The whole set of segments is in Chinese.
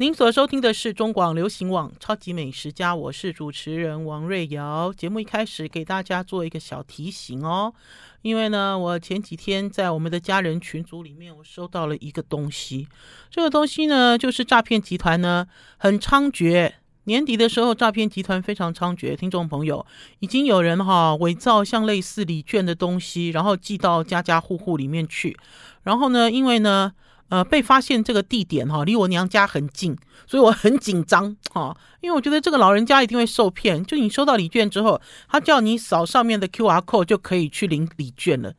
您所收听的是中广流行网《超级美食家》，我是主持人王瑞瑶。节目一开始给大家做一个小提醒哦，因为呢，我前几天在我们的家人群组里面，我收到了一个东西。这个东西呢，就是诈骗集团呢很猖獗。年底的时候，诈骗集团非常猖獗。听众朋友，已经有人哈伪造像类似礼券的东西，然后寄到家家户户里面去。然后呢，因为呢。呃，被发现这个地点哈，离我娘家很近，所以我很紧张哈，因为我觉得这个老人家一定会受骗。就你收到礼券之后，他叫你扫上面的 QR code 就可以去领礼券了。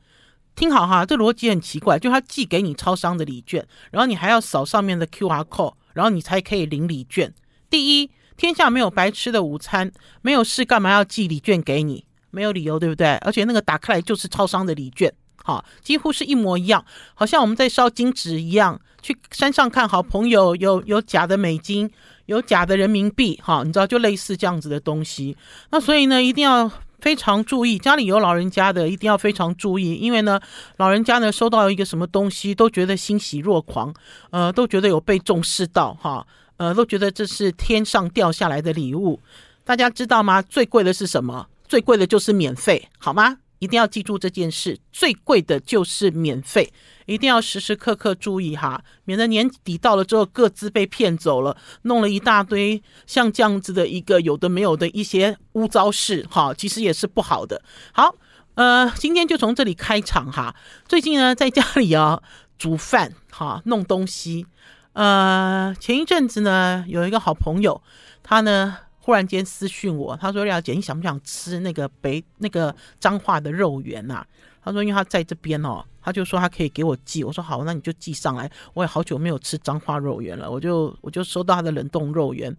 听好哈，这逻辑很奇怪，就他寄给你超商的礼券，然后你还要扫上面的 QR code，然后你才可以领礼券。第一，天下没有白吃的午餐，没有事干嘛要寄礼券给你？没有理由，对不对？而且那个打开来就是超商的礼券。好，几乎是一模一样，好像我们在烧金纸一样。去山上看好朋友，有有假的美金，有假的人民币，哈，你知道，就类似这样子的东西。那所以呢，一定要非常注意，家里有老人家的，一定要非常注意，因为呢，老人家呢收到一个什么东西，都觉得欣喜若狂，呃，都觉得有被重视到，哈，呃，都觉得这是天上掉下来的礼物。大家知道吗？最贵的是什么？最贵的就是免费，好吗？一定要记住这件事，最贵的就是免费，一定要时时刻刻注意哈，免得年底到了之后各自被骗走了，弄了一大堆像这样子的一个有的没有的一些污糟事哈，其实也是不好的。好，呃，今天就从这里开场哈。最近呢，在家里啊煮饭哈，弄东西。呃，前一阵子呢，有一个好朋友，他呢。忽然间私讯我，他说：“廖姐，你想不想吃那个北那个彰化的肉圆呐？”他说：“因为他在这边哦，他就说他可以给我寄。”我说：“好，那你就寄上来。”我也好久没有吃彰化肉圆了，我就我就收到他的冷冻肉圆。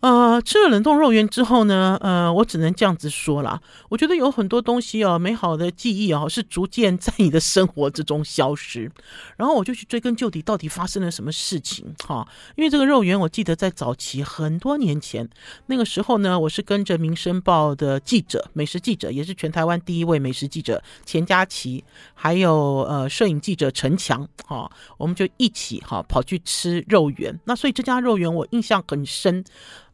呃，吃了冷冻肉圆之后呢，呃，我只能这样子说啦。我觉得有很多东西哦，美好的记忆哦，是逐渐在你的生活之中消失。然后我就去追根究底，到底发生了什么事情？哈，因为这个肉圆，我记得在早期很多年前，那个时候呢，我是跟着《民生报》的记者，美食记者，也是全台湾第一位美食记者钱佳琪，还有呃摄影记者陈强，哈，我们就一起哈跑去吃肉圆。那所以这家肉圆我印象很深。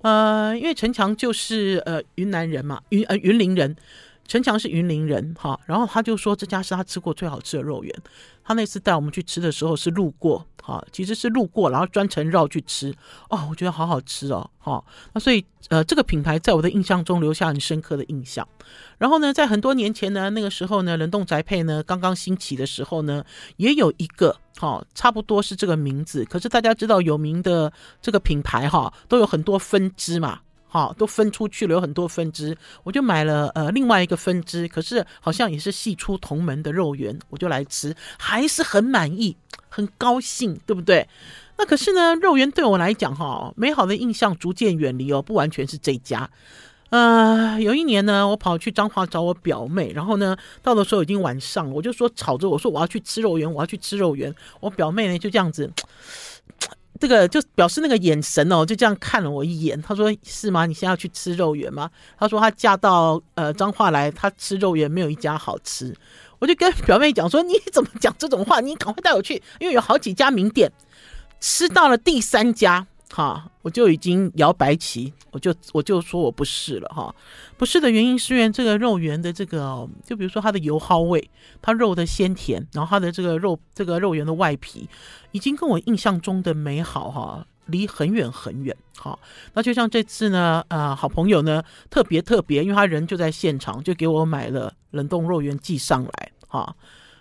呃，因为陈强就是呃云南人嘛，云呃云林人，陈强是云林人哈，然后他就说这家是他吃过最好吃的肉圆。他那次带我们去吃的时候是路过，哈，其实是路过，然后专程绕去吃，哦，我觉得好好吃哦，哈，那所以呃这个品牌在我的印象中留下很深刻的印象。然后呢，在很多年前呢，那个时候呢，冷冻宅配呢刚刚兴起的时候呢，也有一个。好，差不多是这个名字。可是大家知道有名的这个品牌哈，都有很多分支嘛，好，都分出去了，有很多分支。我就买了呃另外一个分支，可是好像也是系出同门的肉圆，我就来吃，还是很满意，很高兴，对不对？那可是呢，肉圆对我来讲哈，美好的印象逐渐远离哦，不完全是这家。呃，有一年呢，我跑去彰化找我表妹，然后呢，到的时候已经晚上了，我就说吵着我说我要去吃肉圆，我要去吃肉圆。我表妹呢就这样子，这个就表示那个眼神哦，就这样看了我一眼。他说是吗？你现在要去吃肉圆吗？他说他嫁到呃彰化来，他吃肉圆没有一家好吃。我就跟表妹讲说，你怎么讲这种话？你赶快带我去，因为有好几家名店，吃到了第三家。哈，我就已经摇白旗，我就我就说我不是了哈，不是的原因是因为这个肉圆的这个，就比如说它的油耗味，它肉的鲜甜，然后它的这个肉这个肉圆的外皮，已经跟我印象中的美好哈离很远很远。哈，那就像这次呢，呃，好朋友呢特别特别，因为他人就在现场，就给我买了冷冻肉圆寄上来哈，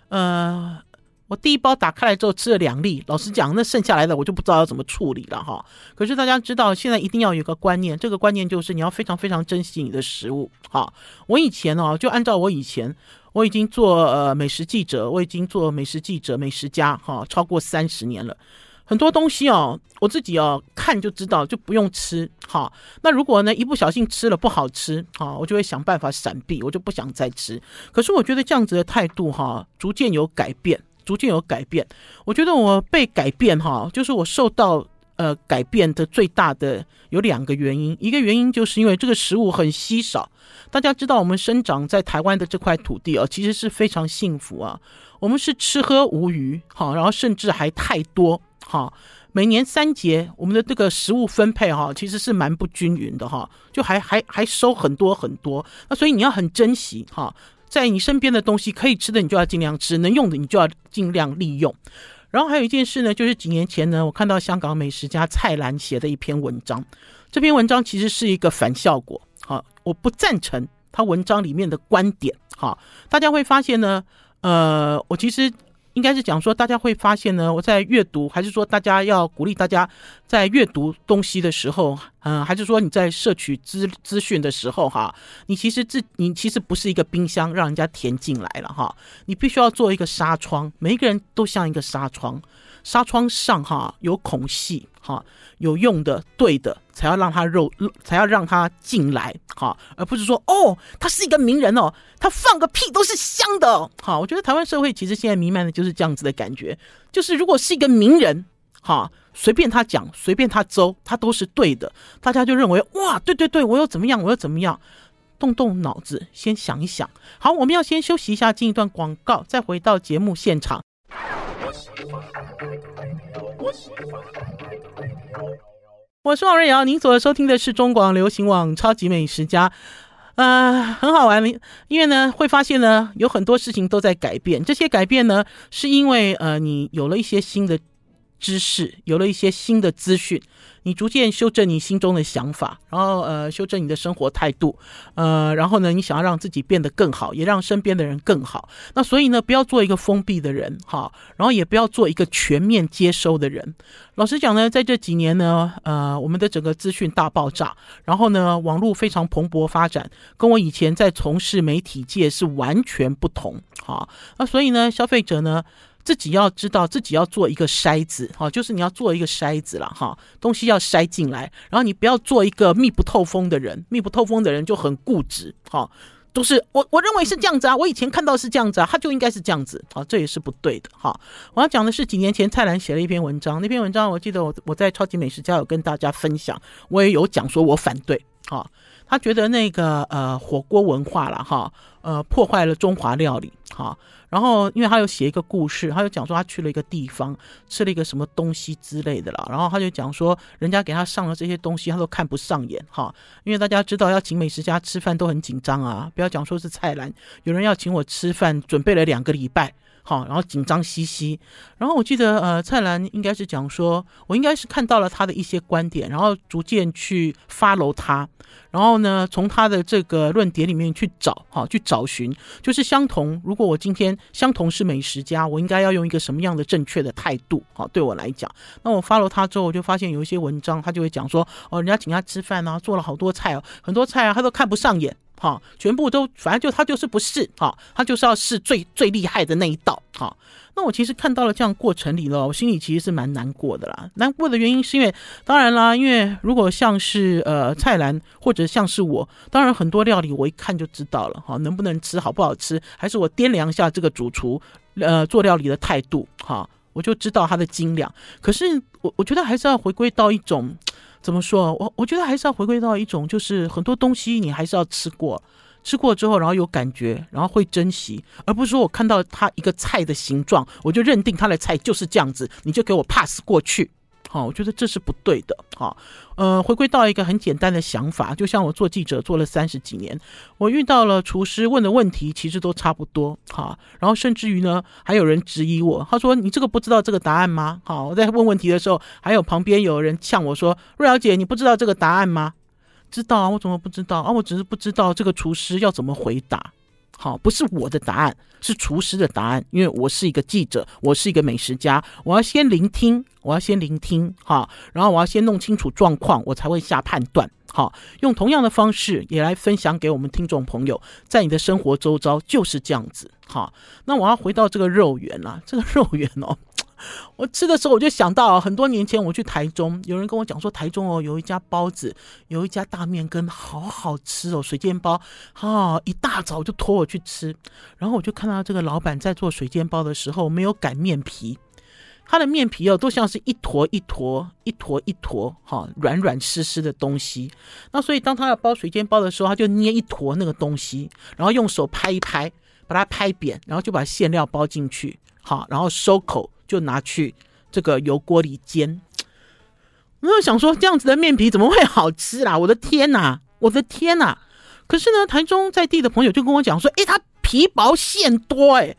呃。我第一包打开来之后吃了两粒，老实讲，那剩下来的我就不知道要怎么处理了哈。可是大家知道，现在一定要有个观念，这个观念就是你要非常非常珍惜你的食物。哈，我以前哦，就按照我以前，我已经做呃美食记者，我已经做美食记者、美食家哈，超过三十年了。很多东西哦，我自己哦看就知道，就不用吃。哈，那如果呢一不小心吃了不好吃，哈，我就会想办法闪避，我就不想再吃。可是我觉得这样子的态度哈，逐渐有改变。逐渐有改变，我觉得我被改变哈，就是我受到呃改变的最大的有两个原因，一个原因就是因为这个食物很稀少，大家知道我们生长在台湾的这块土地啊，其实是非常幸福啊，我们是吃喝无余哈，然后甚至还太多哈。每年三节，我们的这个食物分配哈，其实是蛮不均匀的哈，就还还还收很多很多。那所以你要很珍惜哈，在你身边的东西可以吃的，你就要尽量吃；能用的，你就要尽量利用。然后还有一件事呢，就是几年前呢，我看到香港美食家蔡澜写的一篇文章，这篇文章其实是一个反效果。好，我不赞成他文章里面的观点。好，大家会发现呢，呃，我其实。应该是讲说，大家会发现呢，我在阅读，还是说大家要鼓励大家在阅读东西的时候，嗯、还是说你在摄取资资讯的时候，哈，你其实自你其实不是一个冰箱，让人家填进来了，哈，你必须要做一个纱窗，每一个人都像一个纱窗。纱窗上哈有孔隙哈，有用的对的才要让他肉才要让他进来哈，而不是说哦他是一个名人哦，他放个屁都是香的好。我觉得台湾社会其实现在弥漫的就是这样子的感觉，就是如果是一个名人哈，随便他讲随便他诌，他都是对的，大家就认为哇对对对，我又怎么样我又怎么样，动动脑子先想一想。好，我们要先休息一下，进一段广告，再回到节目现场。我是王瑞瑶，您所收听的是中广流行网《超级美食家》。呃，很好玩，因为呢，会发现呢，有很多事情都在改变。这些改变呢，是因为呃，你有了一些新的知识，有了一些新的资讯。你逐渐修正你心中的想法，然后呃，修正你的生活态度，呃，然后呢，你想要让自己变得更好，也让身边的人更好。那所以呢，不要做一个封闭的人，哈，然后也不要做一个全面接收的人。老实讲呢，在这几年呢，呃，我们的整个资讯大爆炸，然后呢，网络非常蓬勃发展，跟我以前在从事媒体界是完全不同，哈。那所以呢，消费者呢，自己要知道，自己要做一个筛子，哈，就是你要做一个筛子了，哈，东西要筛进来，然后你不要做一个密不透风的人，密不透风的人就很固执，哈，都是我我认为是这样子啊，我以前看到是这样子啊，他就应该是这样子，啊，这也是不对的，哈。我要讲的是几年前蔡澜写了一篇文章，那篇文章我记得我我在超级美食家有跟大家分享，我也有讲说我反对，哈，他觉得那个呃火锅文化了，哈，呃破坏了中华料理，哈。然后，因为他有写一个故事，他就讲说他去了一个地方，吃了一个什么东西之类的了。然后他就讲说，人家给他上了这些东西，他都看不上眼哈。因为大家知道要请美食家吃饭都很紧张啊，不要讲说是菜篮，有人要请我吃饭，准备了两个礼拜。好，然后紧张兮兮，然后我记得，呃，蔡澜应该是讲说，我应该是看到了他的一些观点，然后逐渐去 follow 他，然后呢，从他的这个论点里面去找，哈，去找寻，就是相同。如果我今天相同是美食家，我应该要用一个什么样的正确的态度？好，对我来讲，那我 follow 他之后，我就发现有一些文章，他就会讲说，哦，人家请他吃饭啊，做了好多菜哦，很多菜啊，他都看不上眼。好，全部都反正就他就是不试，好，他就是要试最最厉害的那一道，好。那我其实看到了这样过程里了，我心里其实是蛮难过的啦。难过的原因是因为，当然啦，因为如果像是呃蔡澜或者像是我，当然很多料理我一看就知道了，哈，能不能吃好不好吃，还是我掂量一下这个主厨呃做料理的态度，哈，我就知道他的斤两。可是我我觉得还是要回归到一种。怎么说？我我觉得还是要回归到一种，就是很多东西你还是要吃过，吃过之后，然后有感觉，然后会珍惜，而不是说我看到它一个菜的形状，我就认定它的菜就是这样子，你就给我 pass 过去。我觉得这是不对的。好，呃，回归到一个很简单的想法，就像我做记者做了三十几年，我遇到了厨师问的问题，其实都差不多。好，然后甚至于呢，还有人质疑我，他说：“你这个不知道这个答案吗？”好，我在问问题的时候，还有旁边有人呛我说：“瑞瑶姐，你不知道这个答案吗？”知道啊，我怎么不知道啊？我只是不知道这个厨师要怎么回答。好，不是我的答案，是厨师的答案。因为我是一个记者，我是一个美食家，我要先聆听，我要先聆听，哈，然后我要先弄清楚状况，我才会下判断。好，用同样的方式也来分享给我们听众朋友，在你的生活周遭就是这样子。好，那我要回到这个肉圆啦，这个肉圆哦。我吃的时候，我就想到很多年前我去台中，有人跟我讲说，台中哦有一家包子，有一家大面羹，好好吃哦，水煎包，哦，一大早就托我去吃，然后我就看到这个老板在做水煎包的时候没有擀面皮，他的面皮哦都像是一坨一坨一坨一坨哈软软湿湿的东西，那所以当他要包水煎包的时候，他就捏一坨那个东西，然后用手拍一拍，把它拍扁，然后就把馅料包进去，好，然后收口。就拿去这个油锅里煎，我就想说，这样子的面皮怎么会好吃啦？我的天哪，我的天哪！可是呢，台中在地的朋友就跟我讲说，诶，它皮薄馅多，诶，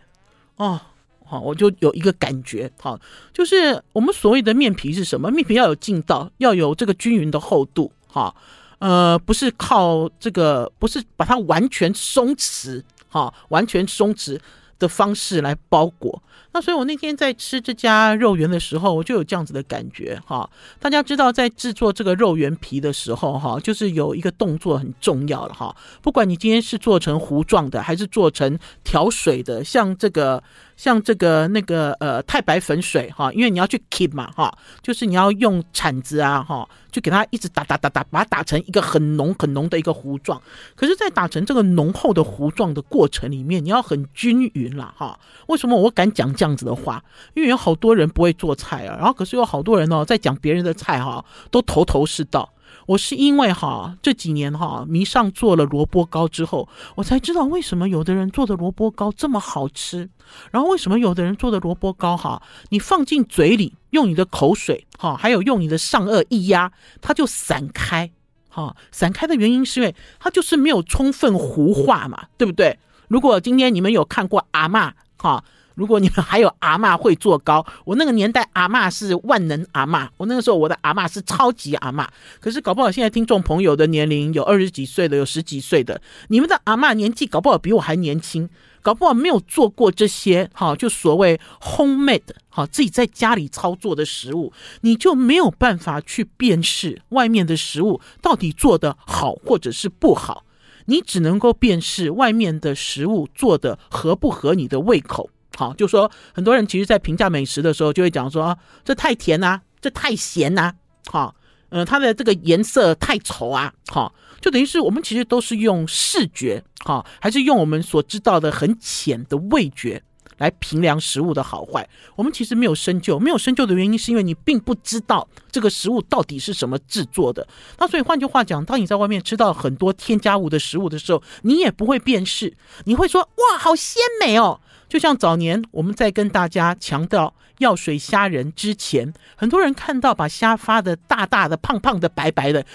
哦，好，我就有一个感觉，好，就是我们所谓的面皮是什么？面皮要有劲道，要有这个均匀的厚度，哈，呃，不是靠这个，不是把它完全松弛，哈，完全松弛的方式来包裹。那所以，我那天在吃这家肉圆的时候，我就有这样子的感觉哈。大家知道，在制作这个肉圆皮的时候哈，就是有一个动作很重要了哈。不管你今天是做成糊状的，还是做成调水的，像这个。像这个那个呃太白粉水哈，因为你要去 keep 嘛哈，就是你要用铲子啊哈，就给它一直打打打打，把它打成一个很浓很浓的一个糊状。可是，在打成这个浓厚的糊状的过程里面，你要很均匀了哈。为什么我敢讲这样子的话？因为有好多人不会做菜啊，然后可是有好多人哦，在讲别人的菜哈，都头头是道。我是因为哈这几年哈迷上做了萝卜糕之后，我才知道为什么有的人做的萝卜糕这么好吃，然后为什么有的人做的萝卜糕哈，你放进嘴里用你的口水哈，还有用你的上颚一压，它就散开哈，散开的原因是因为它就是没有充分糊化嘛，对不对？如果今天你们有看过阿嬷哈。如果你们还有阿嬷会做糕，我那个年代阿嬷是万能阿嬷，我那个时候我的阿嬷是超级阿嬷。可是搞不好现在听众朋友的年龄有二十几岁的，有十几岁的，你们的阿嬷年纪搞不好比我还年轻，搞不好没有做过这些哈，就所谓 homemade 哈，自己在家里操作的食物，你就没有办法去辨识外面的食物到底做的好或者是不好，你只能够辨识外面的食物做的合不合你的胃口。好，就说很多人其实，在评价美食的时候，就会讲说啊，这太甜呐，这太咸呐，好，呃，它的这个颜色太丑啊，好，就等于是我们其实都是用视觉，好，还是用我们所知道的很浅的味觉来评量食物的好坏。我们其实没有深究，没有深究的原因是因为你并不知道这个食物到底是什么制作的。那所以换句话讲，当你在外面吃到很多添加物的食物的时候，你也不会辨识，你会说哇，好鲜美哦。就像早年我们在跟大家强调药水虾仁之前，很多人看到把虾发的大大的、胖胖的、白白的，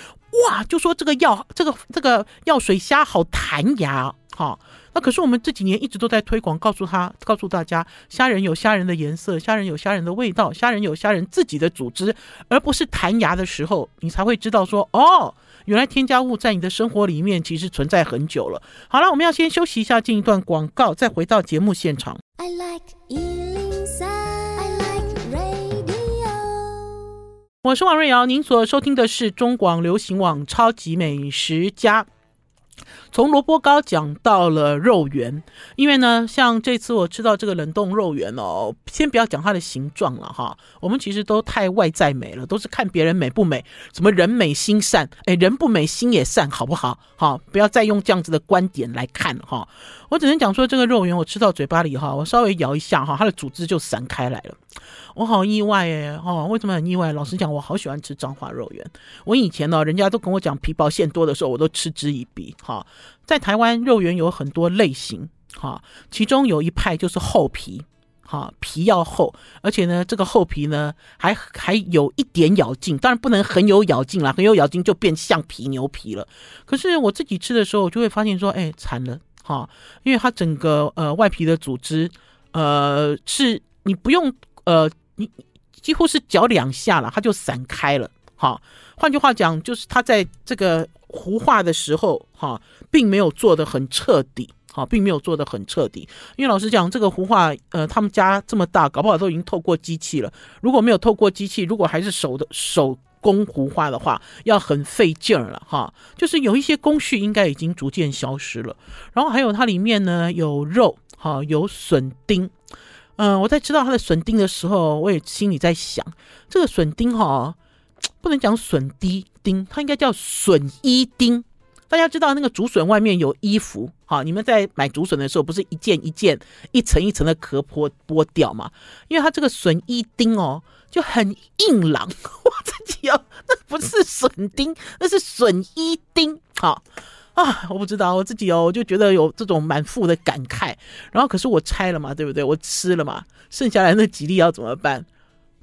哇，就说这个药这个这个药水虾好弹牙，哈。那可是我们这几年一直都在推广，告诉他，告诉大家，虾仁有虾仁的颜色，虾仁有虾仁的味道，虾仁有虾仁自己的组织，而不是弹牙的时候，你才会知道说，哦。原来添加物在你的生活里面其实存在很久了。好了，我们要先休息一下，进一段广告，再回到节目现场。I like 103, I like radio。我是王瑞瑶，您所收听的是中广流行网《超级美食家》。从萝卜糕讲到了肉圆，因为呢，像这次我吃到这个冷冻肉圆哦，先不要讲它的形状了哈，我们其实都太外在美了，都是看别人美不美，什么人美心善，哎，人不美心也善，好不好？好，不要再用这样子的观点来看哈。我只能讲说，这个肉圆我吃到嘴巴里哈，我稍微摇一下哈，它的组织就散开来了。我好意外哎，哦，为什么很意外？老实讲，我好喜欢吃彰化肉圆。我以前呢，人家都跟我讲皮薄馅多的时候，我都嗤之以鼻。哈，在台湾肉圆有很多类型，哈，其中有一派就是厚皮，哈，皮要厚，而且呢，这个厚皮呢还还有一点咬劲，当然不能很有咬劲啦，很有咬劲就变橡皮牛皮了。可是我自己吃的时候，我就会发现说，哎，惨了，哈，因为它整个呃外皮的组织，呃，是你不用呃。你几乎是搅两下了，它就散开了。哈，换句话讲，就是它在这个糊化的时候，哈，并没有做得很彻底。哈，并没有做得很彻底。因为老实讲，这个糊化，呃，他们家这么大，搞不好都已经透过机器了。如果没有透过机器，如果还是手的手工糊化的话，要很费劲儿了。哈，就是有一些工序应该已经逐渐消失了。然后还有它里面呢有肉，哈，有笋丁。嗯，我在吃到它的笋丁的时候，我也心里在想，这个笋丁哈，不能讲笋滴丁，它应该叫笋衣丁。大家知道那个竹笋外面有衣服，哈，你们在买竹笋的时候，不是一件一件、一层一层的壳剥剥掉吗？因为它这个笋衣丁哦，就很硬朗。我自己哦，那不是笋丁，那是笋衣丁，好。啊，我不知道，我自己哦，我就觉得有这种满腹的感慨。然后，可是我拆了嘛，对不对？我吃了嘛，剩下来那几粒要怎么办？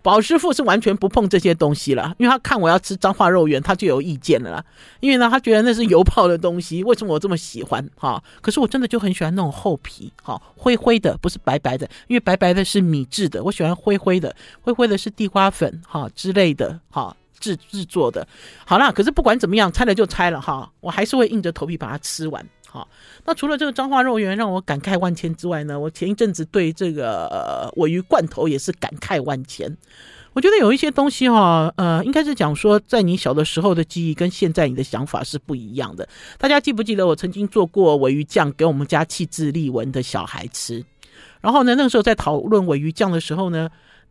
宝师傅是完全不碰这些东西了，因为他看我要吃脏化肉圆，他就有意见了啦。因为呢，他觉得那是油泡的东西，为什么我这么喜欢？哈，可是我真的就很喜欢那种厚皮，哈，灰灰的，不是白白的，因为白白的是米制的，我喜欢灰灰的，灰灰的是地瓜粉，哈之类的，哈制制作的。好啦，可是不管怎么样，拆了就拆了，哈，我还是会硬着头皮把它吃完。好，那除了这个彰化肉圆让我感慨万千之外呢，我前一阵子对这个呃鮪鱼罐头也是感慨万千。我觉得有一些东西哈，呃，应该是讲说，在你小的时候的记忆跟现在你的想法是不一样的。大家记不记得我曾经做过尾鱼酱给我们家气质丽文的小孩吃？然后呢，那个时候在讨论尾鱼酱的时候呢，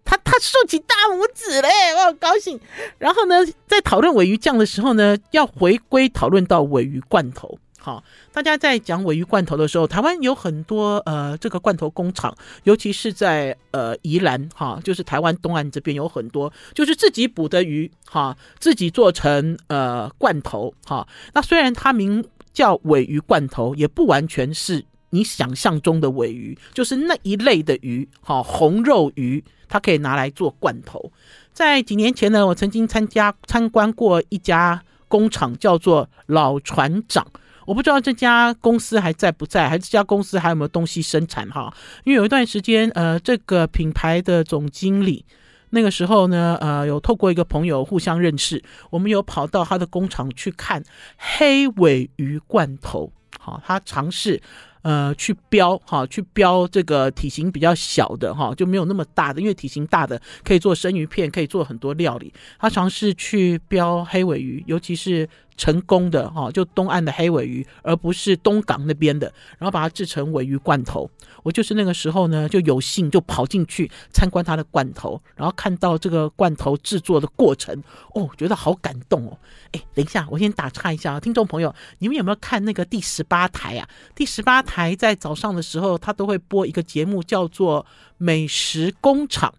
他他竖起大拇指嘞，我好高兴。然后呢，在讨论尾鱼酱的时候呢，要回归讨论到尾鱼罐头。好，大家在讲尾鱼罐头的时候，台湾有很多呃这个罐头工厂，尤其是在呃宜兰哈，就是台湾东岸这边有很多，就是自己捕的鱼哈，自己做成呃罐头哈。那虽然它名叫尾鱼罐头，也不完全是你想象中的尾鱼，就是那一类的鱼哈，红肉鱼，它可以拿来做罐头。在几年前呢，我曾经参加参观过一家工厂，叫做老船长。我不知道这家公司还在不在，还是这家公司还有没有东西生产哈？因为有一段时间，呃，这个品牌的总经理那个时候呢，呃，有透过一个朋友互相认识，我们有跑到他的工厂去看黑尾鱼罐头，好，他尝试。呃，去标哈，去标这个体型比较小的哈，就没有那么大的，因为体型大的可以做生鱼片，可以做很多料理。他尝试去标黑尾鱼，尤其是成功的哈，就东岸的黑尾鱼，而不是东港那边的，然后把它制成尾鱼罐头。我就是那个时候呢，就有幸就跑进去参观它的罐头，然后看到这个罐头制作的过程，哦，觉得好感动哦。哎，等一下，我先打岔一下啊，听众朋友，你们有没有看那个第十八台啊？第十八台在早上的时候，他都会播一个节目，叫做《美食工厂》。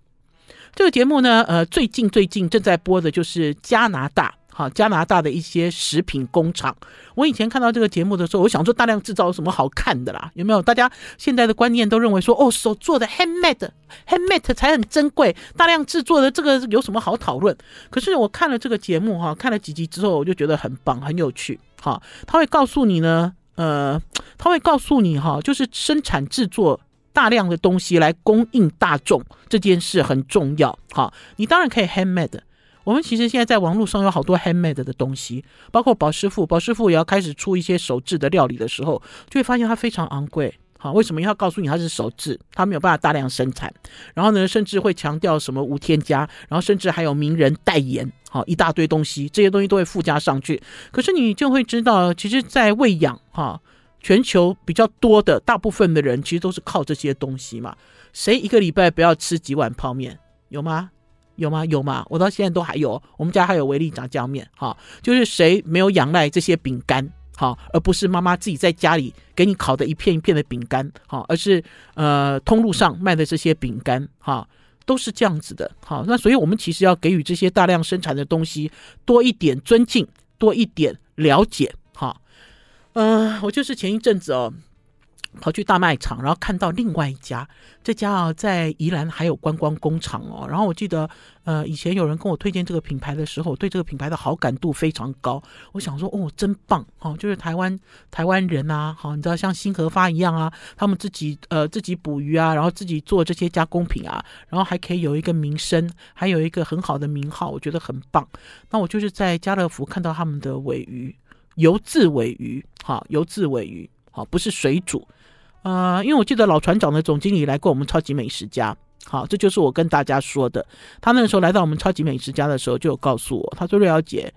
这个节目呢，呃，最近最近正在播的就是加拿大。好，加拿大的一些食品工厂。我以前看到这个节目的时候，我想说大量制造有什么好看的啦？有没有？大家现在的观念都认为说，哦，手做的 handmade，handmade 才很珍贵，大量制作的这个有什么好讨论？可是我看了这个节目哈，看了几集之后，我就觉得很棒，很有趣。哈，他会告诉你呢，呃，他会告诉你哈，就是生产制作大量的东西来供应大众这件事很重要。哈，你当然可以 handmade。我们其实现在在网络上有好多 handmade 的东西，包括宝师傅，宝师傅也要开始出一些手制的料理的时候，就会发现它非常昂贵。好，为什么？因为他告诉你它是手制，它没有办法大量生产。然后呢，甚至会强调什么无添加，然后甚至还有名人代言，好，一大堆东西，这些东西都会附加上去。可是你就会知道，其实，在喂养哈，全球比较多的大部分的人，其实都是靠这些东西嘛。谁一个礼拜不要吃几碗泡面？有吗？有吗？有吗？我到现在都还有，我们家还有维力炸酱面，哈，就是谁没有仰赖这些饼干，哈，而不是妈妈自己在家里给你烤的一片一片的饼干，哈，而是呃通路上卖的这些饼干，哈，都是这样子的，哈，那所以我们其实要给予这些大量生产的东西多一点尊敬，多一点了解，哈，呃，我就是前一阵子哦。跑去大卖场，然后看到另外一家，这家啊在宜兰还有观光工厂哦。然后我记得，呃，以前有人跟我推荐这个品牌的时候，我对这个品牌的好感度非常高。我想说，哦，真棒哦，就是台湾台湾人啊，好，你知道像新合发一样啊，他们自己呃自己捕鱼啊，然后自己做这些加工品啊，然后还可以有一个名声，还有一个很好的名号，我觉得很棒。那我就是在家乐福看到他们的尾鱼，油渍尾鱼，好，油渍尾鱼，好，不是水煮。呃，因为我记得老船长的总经理来过我们超级美食家，好，这就是我跟大家说的。他那个时候来到我们超级美食家的时候，就有告诉我，他说：“瑞小姐，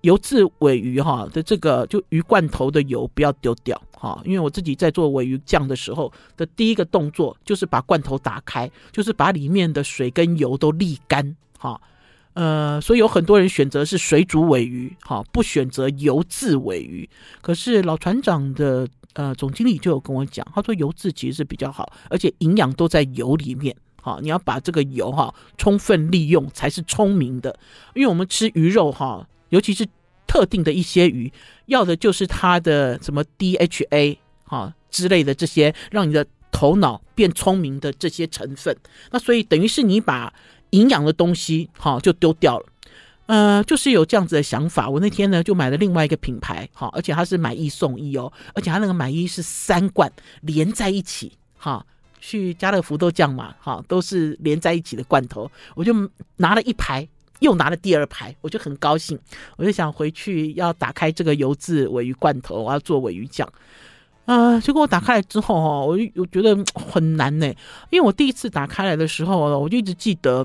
油渍尾鱼哈的这个就鱼罐头的油不要丢掉哈，因为我自己在做尾鱼酱的时候的第一个动作就是把罐头打开，就是把里面的水跟油都沥干哈。呃，所以有很多人选择是水煮尾鱼，哈，不选择油渍尾鱼。可是老船长的。呃，总经理就有跟我讲，他说油质其实是比较好，而且营养都在油里面。好，你要把这个油哈充分利用才是聪明的。因为我们吃鱼肉哈，尤其是特定的一些鱼，要的就是它的什么 DHA 哈之类的这些，让你的头脑变聪明的这些成分。那所以等于是你把营养的东西，哈，就丢掉了。呃，就是有这样子的想法。我那天呢就买了另外一个品牌，哈，而且它是买一送一哦，而且它那个买一是三罐连在一起，哈，去家乐福都这样嘛，哈，都是连在一起的罐头。我就拿了一排，又拿了第二排，我就很高兴，我就想回去要打开这个油渍尾鱼罐头，我要做尾鱼酱。啊、结果我打开来之后，哈，我就我觉得很难呢，因为我第一次打开来的时候，我就一直记得。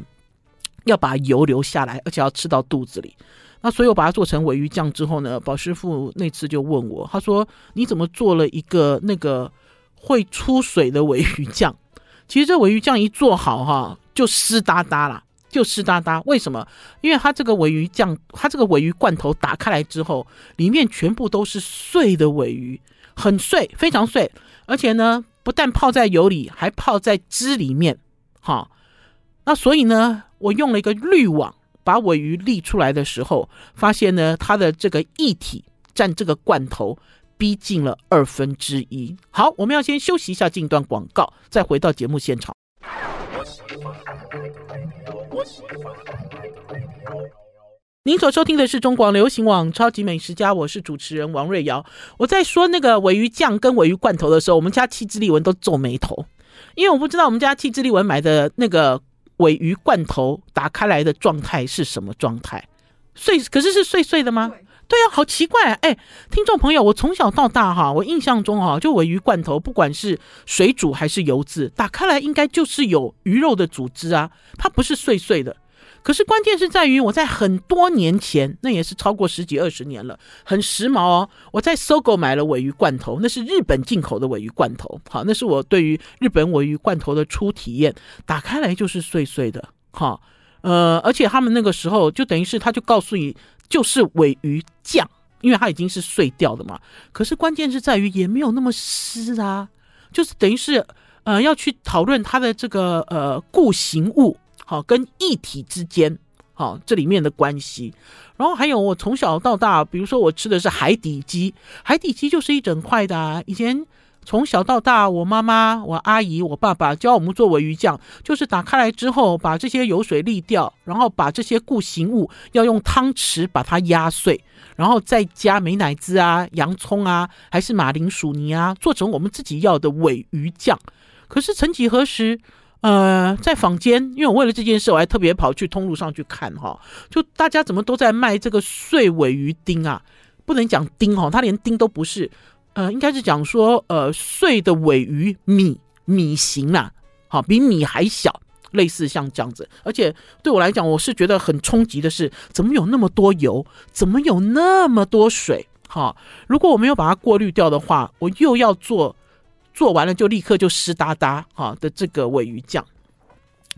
要把油留下来，而且要吃到肚子里。那所以我把它做成鮪鱼酱之后呢，宝师傅那次就问我，他说：“你怎么做了一个那个会出水的鮪鱼酱？” 其实这鮪鱼酱一做好哈，就湿哒哒啦，就湿哒哒。为什么？因为它这个鮪鱼酱，它这个鮪鱼罐头打开来之后，里面全部都是碎的鮪鱼，很碎，非常碎。而且呢，不但泡在油里，还泡在汁里面。哈，那所以呢？我用了一个滤网把尾鱼沥出来的时候，发现呢，它的这个液体占这个罐头逼近了二分之一。好，我们要先休息一下，进段广告，再回到节目现场。您所收听的是中广流行网《超级美食家》，我是主持人王瑞瑶。我在说那个尾鱼酱跟尾鱼罐头的时候，我们家气质丽文都皱眉头，因为我不知道我们家气质丽文买的那个。鮪鱼罐头打开来的状态是什么状态？碎，可是是碎碎的吗？对，对啊，好奇怪啊！哎，听众朋友，我从小到大哈，我印象中哈，就尾鱼罐头，不管是水煮还是油渍，打开来应该就是有鱼肉的组织啊，它不是碎碎的。可是关键是在于，我在很多年前，那也是超过十几二十年了，很时髦哦。我在搜狗买了鮪鱼罐头，那是日本进口的鮪鱼罐头。好，那是我对于日本鮪鱼罐头的初体验。打开来就是碎碎的，哈，呃，而且他们那个时候就等于是他就告诉你，就是鮪鱼酱，因为它已经是碎掉的嘛。可是关键是在于也没有那么湿啊，就是等于是呃要去讨论它的这个呃固形物。好，跟一体之间，好，这里面的关系。然后还有，我从小到大，比如说我吃的是海底鸡，海底鸡就是一整块的啊。以前从小到大，我妈妈、我阿姨、我爸爸教我们做尾鱼酱，就是打开来之后，把这些油水沥掉，然后把这些固形物要用汤匙把它压碎，然后再加美乃滋啊、洋葱啊，还是马铃薯泥啊，做成我们自己要的尾鱼酱。可是曾几何时，呃，在坊间，因为我为了这件事，我还特别跑去通路上去看哈，就大家怎么都在卖这个碎尾鱼丁啊？不能讲丁哈，它连丁都不是，呃，应该是讲说呃碎的尾鱼米米型啦，好，比米还小，类似像这样子。而且对我来讲，我是觉得很冲击的是，怎么有那么多油，怎么有那么多水？哈，如果我没有把它过滤掉的话，我又要做。做完了就立刻就湿哒哒哈的这个尾鱼酱，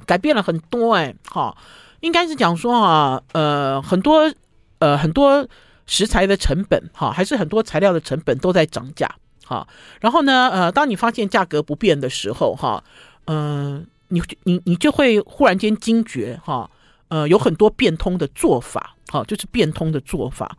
改变了很多哎哈，应该是讲说啊呃很多呃很多食材的成本哈，还是很多材料的成本都在涨价哈。然后呢呃当你发现价格不变的时候哈，嗯、你你你就会忽然间惊觉哈呃有很多变通的做法哈，就是变通的做法。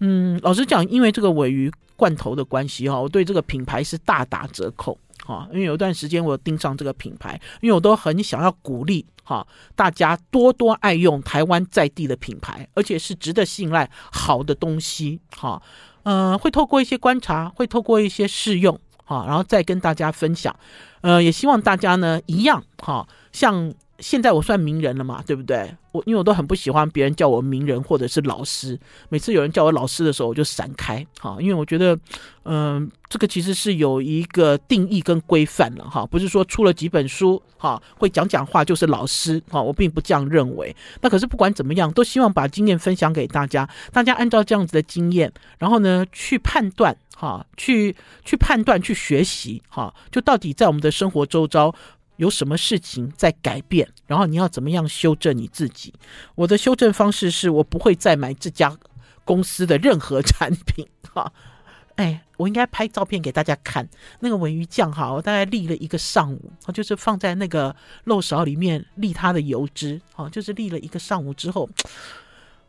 嗯，老实讲，因为这个尾鱼罐头的关系哈，我对这个品牌是大打折扣哈。因为有一段时间我盯上这个品牌，因为我都很想要鼓励哈大家多多爱用台湾在地的品牌，而且是值得信赖好的东西哈。呃，会透过一些观察，会透过一些试用哈，然后再跟大家分享。呃，也希望大家呢一样哈，像。现在我算名人了嘛，对不对？我因为我都很不喜欢别人叫我名人或者是老师，每次有人叫我老师的时候，我就闪开哈，因为我觉得，嗯、这个其实是有一个定义跟规范了哈，不是说出了几本书哈，会讲讲话就是老师哈，我并不这样认为。那可是不管怎么样，都希望把经验分享给大家，大家按照这样子的经验，然后呢去判断哈，去去判断去学习哈，就到底在我们的生活周遭。有什么事情在改变，然后你要怎么样修正你自己？我的修正方式是我不会再买这家公司的任何产品。哈，哎，我应该拍照片给大家看。那个文鱼酱哈，我大概沥了一个上午，就是放在那个漏勺里面沥它的油脂，哈，就是沥了一个上午之后，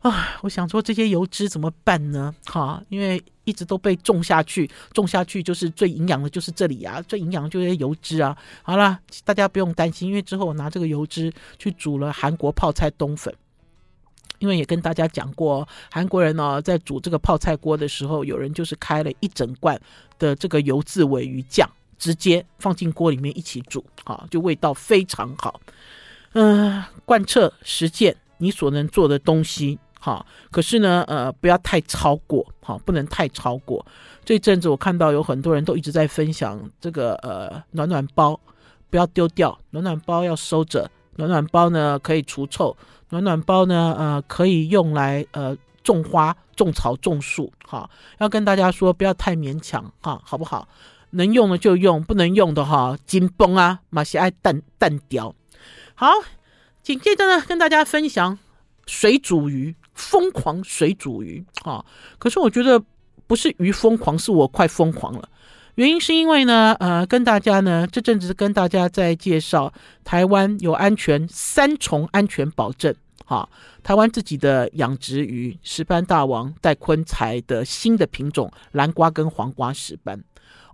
啊，我想说这些油脂怎么办呢？哈，因为一直都被种下去，种下去就是最营养的，就是这里啊，最营养的就是油脂啊。好了，大家不用担心，因为之后我拿这个油脂去煮了韩国泡菜冬粉。因为也跟大家讲过，韩国人呢在煮这个泡菜锅的时候，有人就是开了一整罐的这个油渍尾鱼酱，直接放进锅里面一起煮，啊，就味道非常好。嗯、贯彻实践你所能做的东西。好，可是呢，呃，不要太超过，好，不能太超过。这阵子我看到有很多人都一直在分享这个呃暖暖包，不要丢掉，暖暖包要收着，暖暖包呢可以除臭，暖暖包呢呃可以用来呃种花、种草、种树。好，要跟大家说不要太勉强，哈，好不好？能用的就用，不能用的哈，紧绷啊，马西爱淡淡掉。好，紧接着呢，跟大家分享水煮鱼。疯狂水煮鱼啊！可是我觉得不是鱼疯狂，是我快疯狂了。原因是因为呢，呃，跟大家呢这阵子跟大家在介绍台湾有安全三重安全保证，哈，台湾自己的养殖鱼石斑大王戴坤才的新的品种蓝瓜跟黄瓜石斑。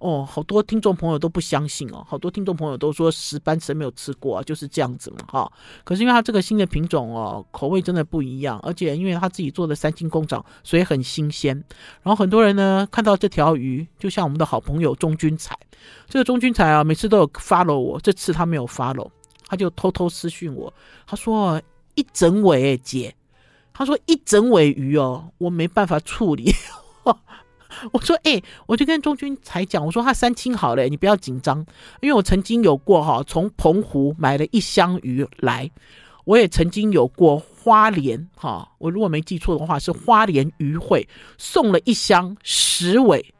哦，好多听众朋友都不相信哦，好多听众朋友都说石斑谁没有吃过啊，就是这样子嘛，哈。可是因为它这个新的品种哦，口味真的不一样，而且因为他自己做的三星工厂，所以很新鲜。然后很多人呢看到这条鱼，就像我们的好朋友钟君彩，这个钟君彩啊，每次都有 follow 我，这次他没有 follow，他就偷偷私讯我，他说一整尾姐，他说一整尾鱼哦，我没办法处理。我说，哎、我就跟钟军才讲，我说他三清好了，你不要紧张，因为我曾经有过哈，从澎湖买了一箱鱼来，我也曾经有过花莲哈，我如果没记错的话是花莲渔会送了一箱十尾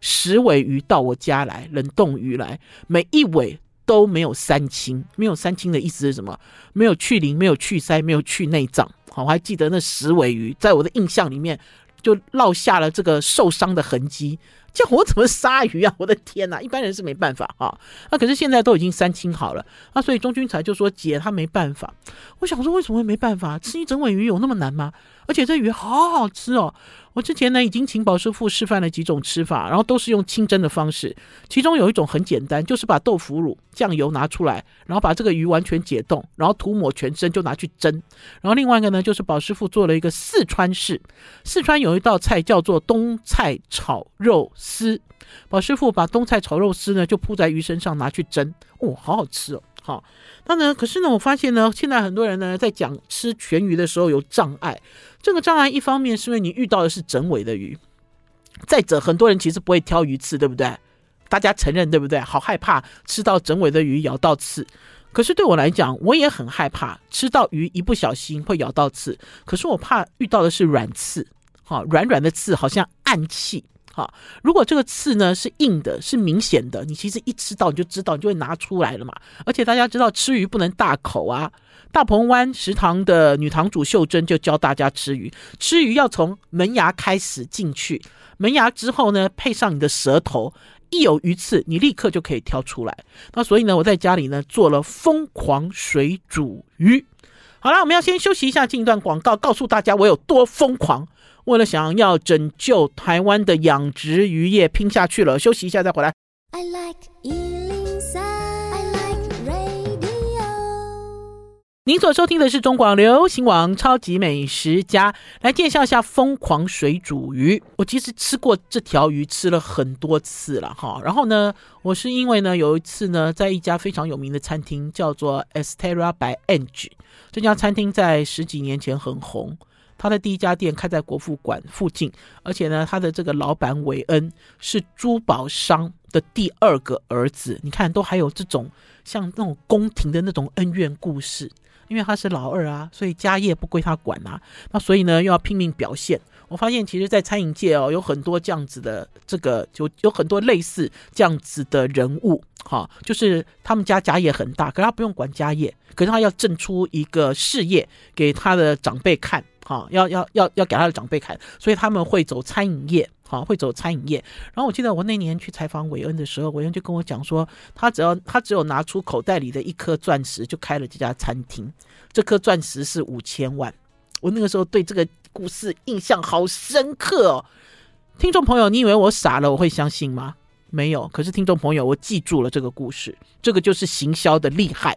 十尾鱼到我家来，冷冻鱼来，每一尾都没有三清，没有三清的意思是什么？没有去鳞，没有去鳃，没有去内脏。好，我还记得那十尾鱼，在我的印象里面。就落下了这个受伤的痕迹，叫我怎么杀鱼啊？我的天哪，一般人是没办法啊。那可是现在都已经三清好了，那所以钟君才就说姐他没办法。我想说为什么会没办法？吃一整尾鱼有那么难吗？而且这鱼好好吃哦。我之前呢已经请宝师傅示范了几种吃法，然后都是用清蒸的方式。其中有一种很简单，就是把豆腐乳、酱油拿出来，然后把这个鱼完全解冻，然后涂抹全身就拿去蒸。然后另外一个呢，就是宝师傅做了一个四川式，四川有一道菜叫做冬菜炒肉丝。宝师傅把冬菜炒肉丝呢就铺在鱼身上拿去蒸，哦，好好吃哦。好，那呢，可是呢，我发现呢，现在很多人呢在讲吃全鱼的时候有障碍。这个障碍一方面是因为你遇到的是整尾的鱼，再者很多人其实不会挑鱼刺，对不对？大家承认对不对？好害怕吃到整尾的鱼咬到刺，可是对我来讲，我也很害怕吃到鱼一不小心会咬到刺，可是我怕遇到的是软刺，哈，软软的刺好像暗器。好，如果这个刺呢是硬的，是明显的，你其实一吃到你就知道，你就会拿出来了嘛。而且大家知道吃鱼不能大口啊。大鹏湾食堂的女堂主秀珍就教大家吃鱼，吃鱼要从门牙开始进去，门牙之后呢配上你的舌头，一有鱼刺你立刻就可以挑出来。那所以呢我在家里呢做了疯狂水煮鱼。好了，我们要先休息一下，进一段广告，告诉大家我有多疯狂。为了想要拯救台湾的养殖渔业，拼下去了。休息一下再回来。I like 103, I like radio。您所收听的是中广流行网超级美食家，来介绍一下疯狂水煮鱼。我其实吃过这条鱼，吃了很多次了哈。然后呢，我是因为呢有一次呢，在一家非常有名的餐厅叫做 Estera by Angie，这家餐厅在十几年前很红。他的第一家店开在国父馆附近，而且呢，他的这个老板韦恩是珠宝商的第二个儿子。你看，都还有这种像那种宫廷的那种恩怨故事。因为他是老二啊，所以家业不归他管啊。那所以呢，又要拼命表现。我发现，其实，在餐饮界哦，有很多这样子的这个，就有很多类似这样子的人物。哈，就是他们家家业很大，可是他不用管家业，可是他要挣出一个事业给他的长辈看。哈，要要要要给他的长辈看，所以他们会走餐饮业，好，会走餐饮业。然后我记得我那年去采访韦恩的时候，韦恩就跟我讲说，他只要他只有拿出口袋里的一颗钻石，就开了这家餐厅。这颗钻石是五千万，我那个时候对这个故事印象好深刻哦。听众朋友，你以为我傻了，我会相信吗？没有。可是听众朋友，我记住了这个故事，这个就是行销的厉害。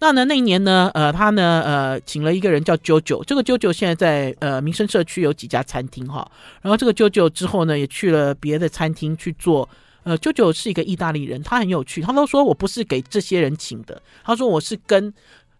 那呢，那一年呢，呃，他呢，呃，请了一个人叫 JoJo，这个 JoJo 现在在呃民生社区有几家餐厅哈。然后这个 JoJo 之后呢，也去了别的餐厅去做。呃，JoJo 是一个意大利人，他很有趣，他都说我不是给这些人请的，他说我是跟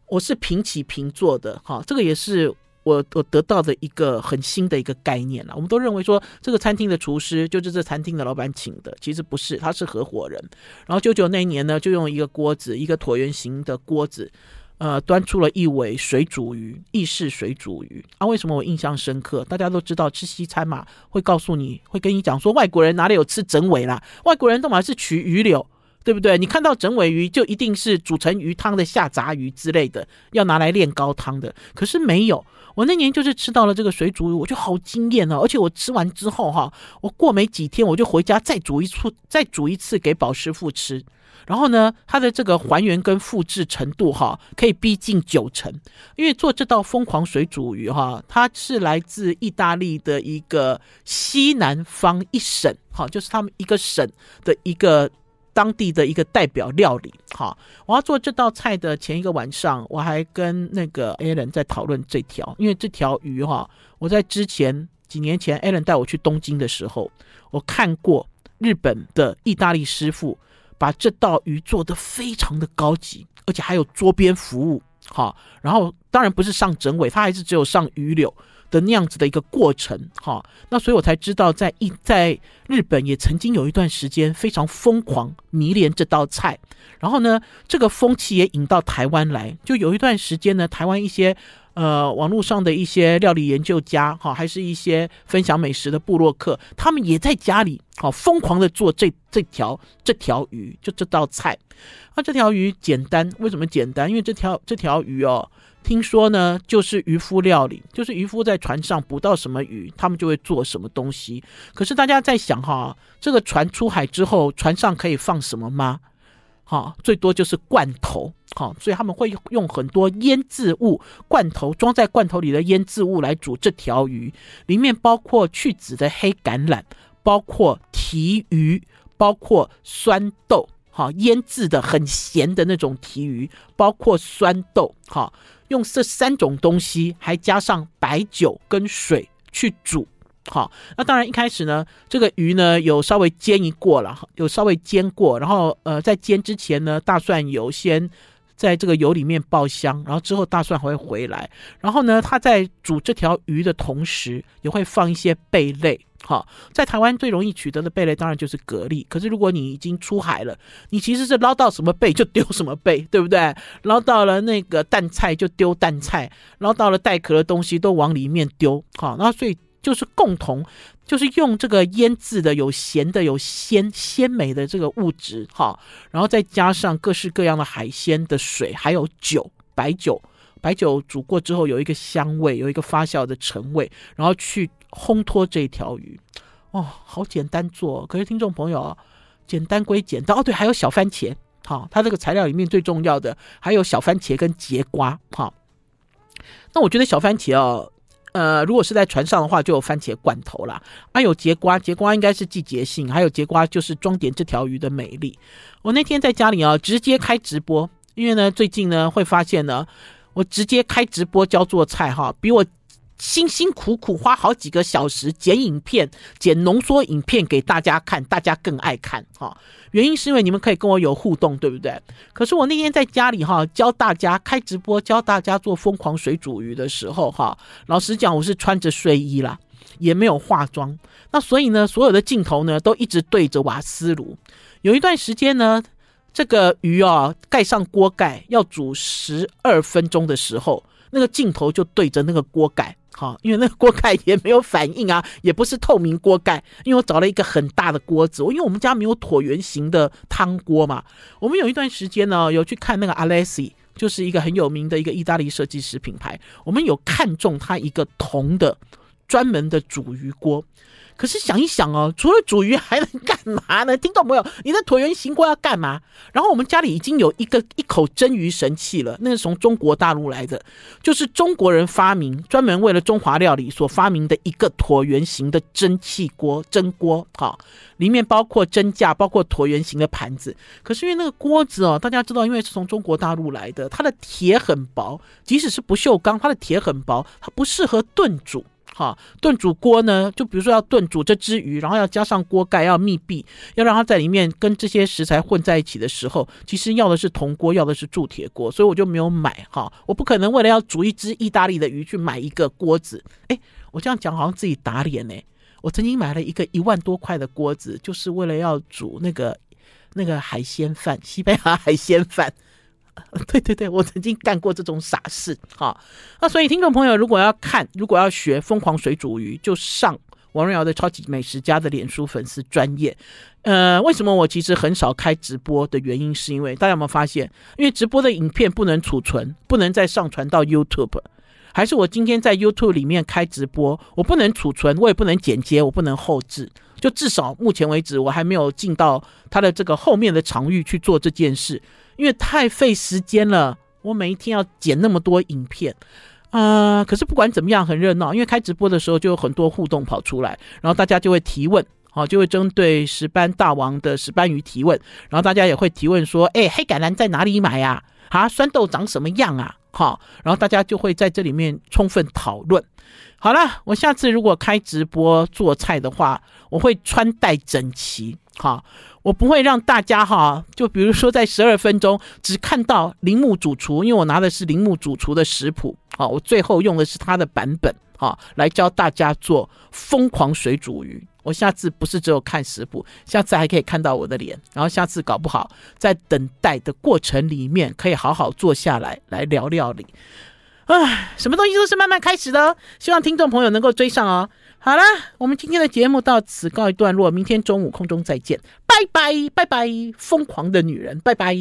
我是平起平坐的哈。这个也是。我我得到的一个很新的一个概念了。我们都认为说这个餐厅的厨师就是这餐厅的老板请的，其实不是，他是合伙人。然后九九那一年呢，就用一个锅子，一个椭圆形的锅子，呃，端出了一尾水煮鱼，意式水煮鱼。啊，为什么我印象深刻？大家都知道吃西餐嘛，会告诉你会跟你讲说，外国人哪里有吃整尾啦？外国人都嘛是取鱼柳。对不对？你看到整尾鱼就一定是煮成鱼汤的下杂鱼之类的，要拿来炼高汤的。可是没有，我那年就是吃到了这个水煮鱼，我就好惊艳哦！而且我吃完之后哈，我过没几天我就回家再煮一次，再煮一次给宝师傅吃。然后呢，它的这个还原跟复制程度哈，可以逼近九成。因为做这道疯狂水煮鱼哈，它是来自意大利的一个西南方一省，哈，就是他们一个省的一个。当地的一个代表料理，好，我要做这道菜的前一个晚上，我还跟那个 Alan 在讨论这条，因为这条鱼哈，我在之前几年前 Alan 带我去东京的时候，我看过日本的意大利师傅把这道鱼做得非常的高级，而且还有桌边服务，好，然后当然不是上整尾，它还是只有上鱼柳。的那样子的一个过程，哈，那所以我才知道，在一在日本也曾经有一段时间非常疯狂迷恋这道菜，然后呢，这个风气也引到台湾来，就有一段时间呢，台湾一些呃网络上的一些料理研究家，哈，还是一些分享美食的部落客，他们也在家里，好疯狂的做这这条这条鱼，就这道菜。那这条鱼简单，为什么简单？因为这条这条鱼哦。听说呢，就是渔夫料理，就是渔夫在船上捕到什么鱼，他们就会做什么东西。可是大家在想哈，这个船出海之后，船上可以放什么吗？哈，最多就是罐头，哈，所以他们会用很多腌制物，罐头装在罐头里的腌制物来煮这条鱼，里面包括去籽的黑橄榄，包括提鱼，包括酸豆，哈，腌制的很咸的那种提鱼，包括酸豆，哈。用这三种东西，还加上白酒跟水去煮，好，那当然一开始呢，这个鱼呢有稍微煎一过了，有稍微煎过，然后呃在煎之前呢，大蒜油先在这个油里面爆香，然后之后大蒜还会回来，然后呢，他在煮这条鱼的同时，也会放一些贝类。好，在台湾最容易取得的贝类当然就是蛤蜊。可是如果你已经出海了，你其实是捞到什么贝就丢什么贝，对不对？捞到了那个淡菜就丢淡菜，捞到了带壳的东西都往里面丢。好，那所以就是共同就是用这个腌制的有咸的有鲜鲜美的这个物质，好，然后再加上各式各样的海鲜的水，还有酒，白酒，白酒煮过之后有一个香味，有一个发酵的陈味，然后去。烘托这一条鱼，哦，好简单做。可是听众朋友，简单归简单哦，对，还有小番茄。好，它这个材料里面最重要的还有小番茄跟节瓜。好，那我觉得小番茄哦，呃，如果是在船上的话，就有番茄罐头啦。还有节瓜，节瓜应该是季节性，还有节瓜就是装点这条鱼的美丽。我那天在家里啊，直接开直播，因为呢，最近呢会发现呢，我直接开直播教做菜哈，比我。辛辛苦苦花好几个小时剪影片、剪浓缩影片给大家看，大家更爱看哈。原因是因为你们可以跟我有互动，对不对？可是我那天在家里哈教大家开直播，教大家做疯狂水煮鱼的时候哈，老实讲我是穿着睡衣啦，也没有化妆。那所以呢，所有的镜头呢都一直对着瓦斯炉。有一段时间呢，这个鱼啊盖上锅盖要煮十二分钟的时候，那个镜头就对着那个锅盖。好，因为那个锅盖也没有反应啊，也不是透明锅盖。因为我找了一个很大的锅子，因为我们家没有椭圆形的汤锅嘛。我们有一段时间呢，有去看那个 Alessi，就是一个很有名的一个意大利设计师品牌。我们有看中他一个铜的专门的煮鱼锅。可是想一想哦，除了煮鱼还能干嘛呢？听懂没有？你的椭圆形锅要干嘛？然后我们家里已经有一个一口蒸鱼神器了，那是从中国大陆来的，就是中国人发明专门为了中华料理所发明的一个椭圆形的蒸汽锅蒸锅，好，里面包括蒸架，包括椭圆形的盘子。可是因为那个锅子哦，大家知道，因为是从中国大陆来的，它的铁很薄，即使是不锈钢，它的铁很薄，它不适合炖煮。哈，炖煮锅呢，就比如说要炖煮这只鱼，然后要加上锅盖，要密闭，要让它在里面跟这些食材混在一起的时候，其实要的是铜锅，要的是铸铁锅，所以我就没有买哈，我不可能为了要煮一只意大利的鱼去买一个锅子。哎，我这样讲好像自己打脸呢。我曾经买了一个一万多块的锅子，就是为了要煮那个那个海鲜饭，西班牙海鲜饭。对对对，我曾经干过这种傻事，好，那所以听众朋友如果要看，如果要学疯狂水煮鱼，就上王瑞瑶的超级美食家的脸书粉丝专业。呃，为什么我其实很少开直播的原因，是因为大家有没有发现，因为直播的影片不能储存，不能再上传到 YouTube，还是我今天在 YouTube 里面开直播，我不能储存，我也不能剪接，我不能后置，就至少目前为止，我还没有进到他的这个后面的场域去做这件事。因为太费时间了，我每一天要剪那么多影片，啊、可是不管怎么样很热闹，因为开直播的时候就有很多互动跑出来，然后大家就会提问，好，就会针对石斑大王的石斑鱼提问，然后大家也会提问说，哎，黑橄榄在哪里买呀？啊，酸豆长什么样啊？好，然后大家就会在这里面充分讨论。好了，我下次如果开直播做菜的话，我会穿戴整齐，好。我不会让大家哈，就比如说在十二分钟只看到铃木主厨，因为我拿的是铃木主厨的食谱，啊，我最后用的是他的版本，啊，来教大家做疯狂水煮鱼。我下次不是只有看食谱，下次还可以看到我的脸，然后下次搞不好在等待的过程里面可以好好坐下来来聊料理。唉，什么东西都是慢慢开始的，希望听众朋友能够追上哦。好啦，我们今天的节目到此告一段落，明天中午空中再见，拜拜拜拜，疯狂的女人，拜拜。